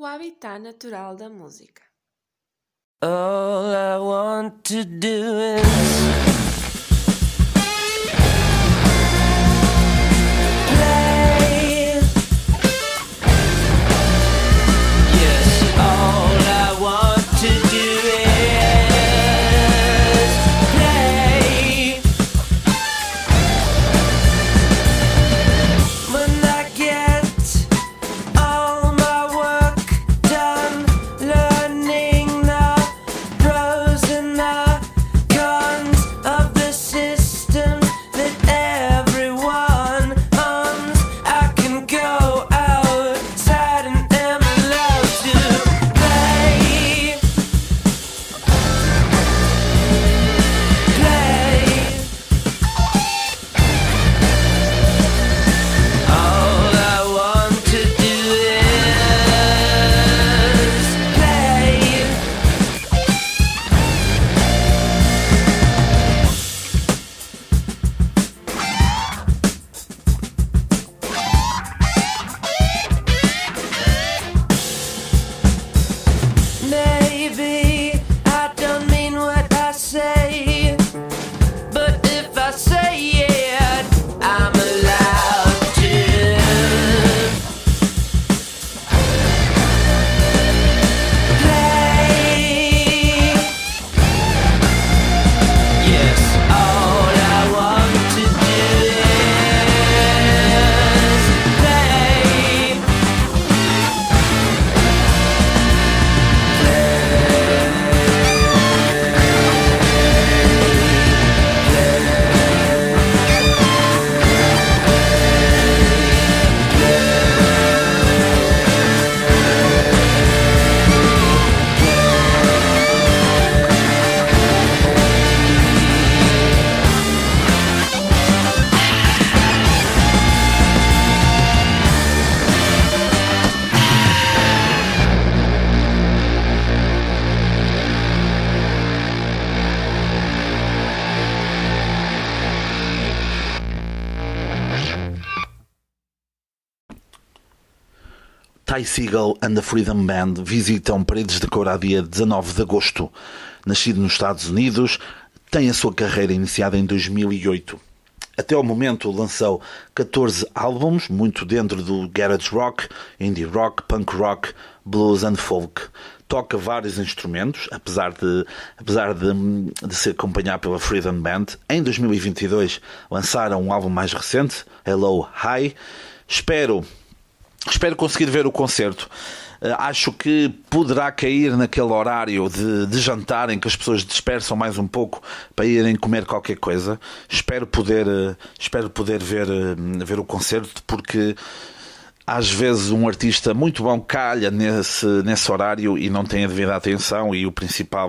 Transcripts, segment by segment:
o habitat natural da música. All I want to do is... Ty Seagal and the Freedom Band visitam Paredes de Coura a dia 19 de agosto. Nascido nos Estados Unidos, tem a sua carreira iniciada em 2008. Até ao momento lançou 14 álbuns, muito dentro do garage rock, indie rock, punk rock, blues and folk. Toca vários instrumentos, apesar de, apesar de, de se acompanhar pela Freedom Band. Em 2022 lançaram um álbum mais recente, Hello High. Espero Espero conseguir ver o concerto. Eh, acho que poderá cair naquele horário de, de, jantar em que as pessoas dispersam mais um pouco para irem comer qualquer coisa. Espero poder, eh, espero poder ver, eh, ver o concerto porque às vezes um artista muito bom calha nesse, nesse horário e não tem a devida atenção e o principal,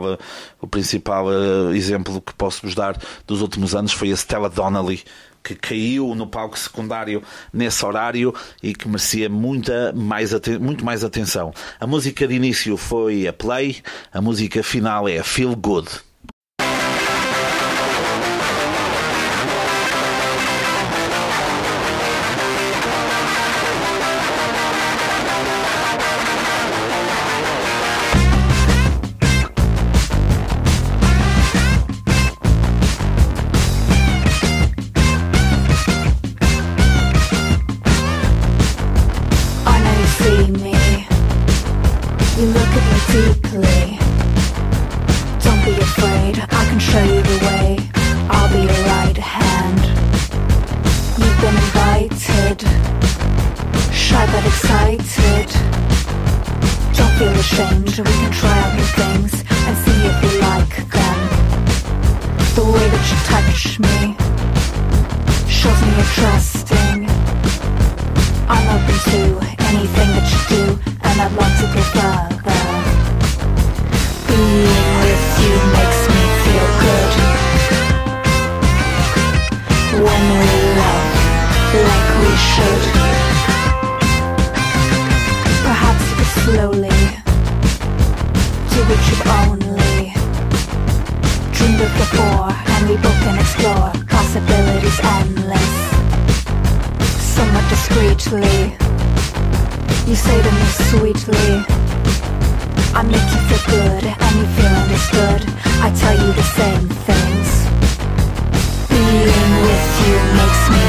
o principal eh, exemplo que posso vos dar dos últimos anos foi a Stella Donnelly que caiu no palco secundário nesse horário e que merecia muita mais muito mais atenção. A música de início foi a Play, a música final é a Feel Good. change We can try out new things and see if you like them The way that you touch me Shows me you're trusting I'm open to anything that you do And I'd love to go further Being with you makes me feel good When we love like we should Perhaps slowly before And we both can explore Possibilities endless Somewhat discreetly You say to me sweetly I make you feel good And you feel understood I tell you the same things Being with you makes me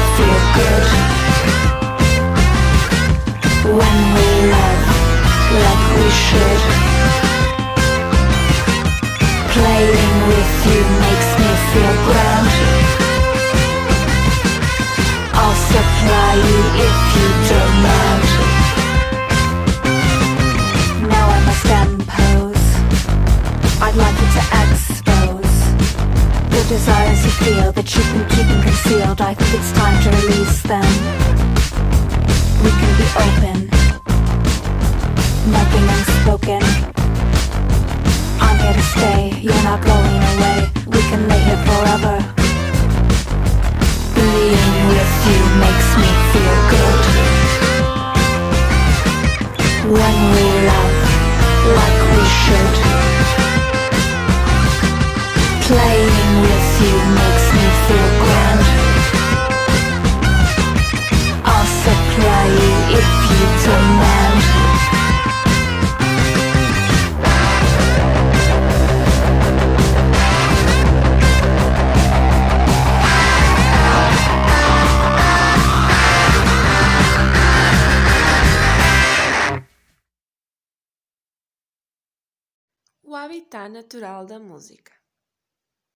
try you if you don't Now I I'd like you to expose desires you feel that you've been keeping concealed I think it's time to release them We can be open Nothing unspoken when we love like we should. Playing with you makes me feel grand. I'll supply you if you demand. habitat natural da música.